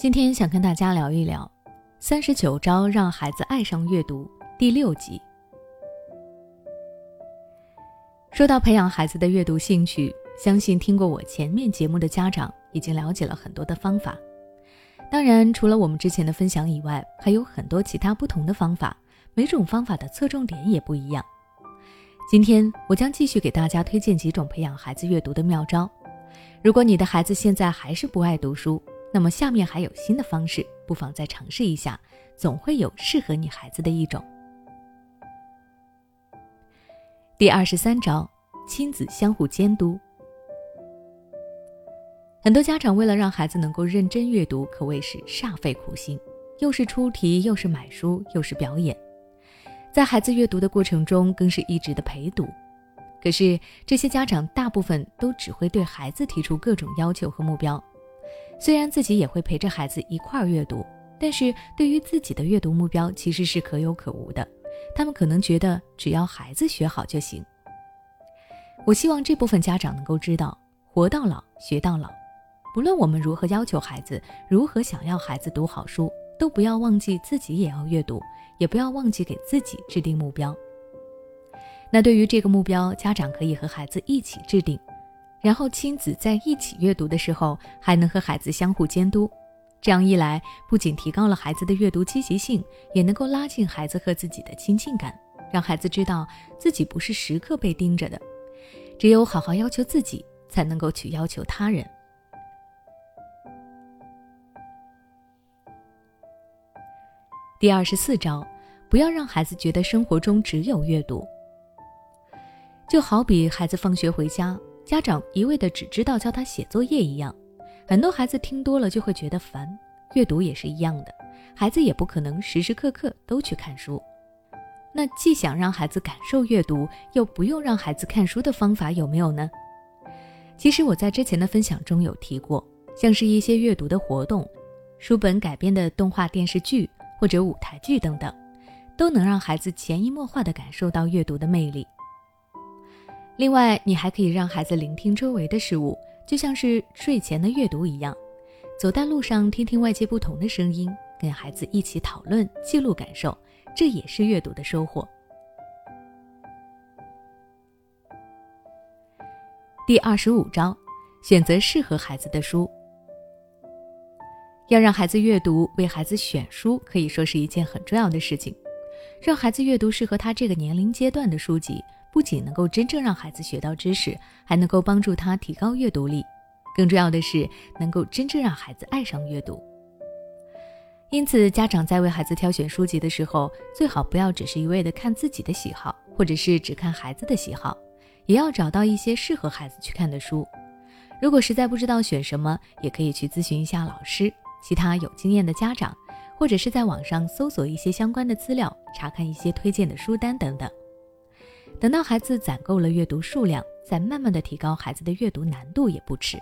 今天想跟大家聊一聊《三十九招让孩子爱上阅读》第六集。说到培养孩子的阅读兴趣，相信听过我前面节目的家长已经了解了很多的方法。当然，除了我们之前的分享以外，还有很多其他不同的方法，每种方法的侧重点也不一样。今天我将继续给大家推荐几种培养孩子阅读的妙招。如果你的孩子现在还是不爱读书，那么下面还有新的方式，不妨再尝试一下，总会有适合你孩子的一种。第二十三招，亲子相互监督。很多家长为了让孩子能够认真阅读，可谓是煞费苦心，又是出题，又是买书，又是表演，在孩子阅读的过程中，更是一直的陪读。可是这些家长大部分都只会对孩子提出各种要求和目标。虽然自己也会陪着孩子一块儿阅读，但是对于自己的阅读目标其实是可有可无的。他们可能觉得只要孩子学好就行。我希望这部分家长能够知道，活到老学到老。不论我们如何要求孩子，如何想要孩子读好书，都不要忘记自己也要阅读，也不要忘记给自己制定目标。那对于这个目标，家长可以和孩子一起制定。然后亲子在一起阅读的时候，还能和孩子相互监督，这样一来，不仅提高了孩子的阅读积极性，也能够拉近孩子和自己的亲近感，让孩子知道自己不是时刻被盯着的，只有好好要求自己，才能够去要求他人。第二十四招，不要让孩子觉得生活中只有阅读，就好比孩子放学回家。家长一味的只知道教他写作业一样，很多孩子听多了就会觉得烦。阅读也是一样的，孩子也不可能时时刻刻都去看书。那既想让孩子感受阅读，又不用让孩子看书的方法有没有呢？其实我在之前的分享中有提过，像是一些阅读的活动、书本改编的动画电视剧或者舞台剧等等，都能让孩子潜移默化地感受到阅读的魅力。另外，你还可以让孩子聆听周围的事物，就像是睡前的阅读一样。走在路上，听听外界不同的声音，跟孩子一起讨论、记录感受，这也是阅读的收获。第二十五招，选择适合孩子的书。要让孩子阅读，为孩子选书可以说是一件很重要的事情。让孩子阅读适合他这个年龄阶段的书籍。不仅能够真正让孩子学到知识，还能够帮助他提高阅读力。更重要的是，能够真正让孩子爱上阅读。因此，家长在为孩子挑选书籍的时候，最好不要只是一味的看自己的喜好，或者是只看孩子的喜好，也要找到一些适合孩子去看的书。如果实在不知道选什么，也可以去咨询一下老师、其他有经验的家长，或者是在网上搜索一些相关的资料，查看一些推荐的书单等等。等到孩子攒够了阅读数量，再慢慢的提高孩子的阅读难度也不迟。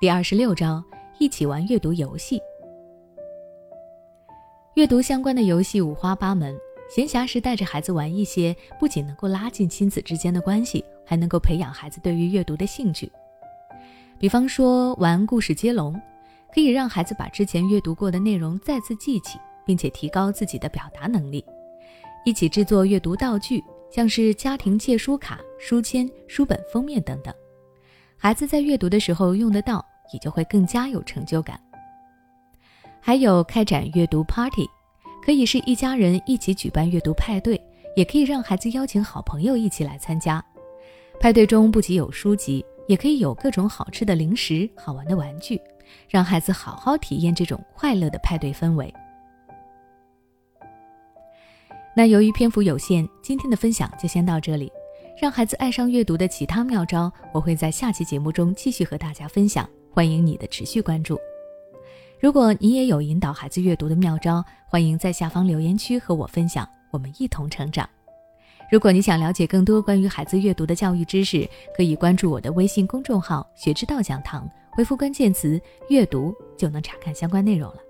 第二十六招，一起玩阅读游戏。阅读相关的游戏五花八门，闲暇时带着孩子玩一些，不仅能够拉近亲子之间的关系，还能够培养孩子对于阅读的兴趣。比方说玩故事接龙，可以让孩子把之前阅读过的内容再次记起。并且提高自己的表达能力，一起制作阅读道具，像是家庭借书卡、书签、书本封面等等，孩子在阅读的时候用得到，也就会更加有成就感。还有开展阅读 party，可以是一家人一起举办阅读派对，也可以让孩子邀请好朋友一起来参加。派对中不仅有书籍，也可以有各种好吃的零食、好玩的玩具，让孩子好好体验这种快乐的派对氛围。那由于篇幅有限，今天的分享就先到这里。让孩子爱上阅读的其他妙招，我会在下期节目中继续和大家分享。欢迎你的持续关注。如果你也有引导孩子阅读的妙招，欢迎在下方留言区和我分享，我们一同成长。如果你想了解更多关于孩子阅读的教育知识，可以关注我的微信公众号“学之道讲堂”，回复关键词“阅读”就能查看相关内容了。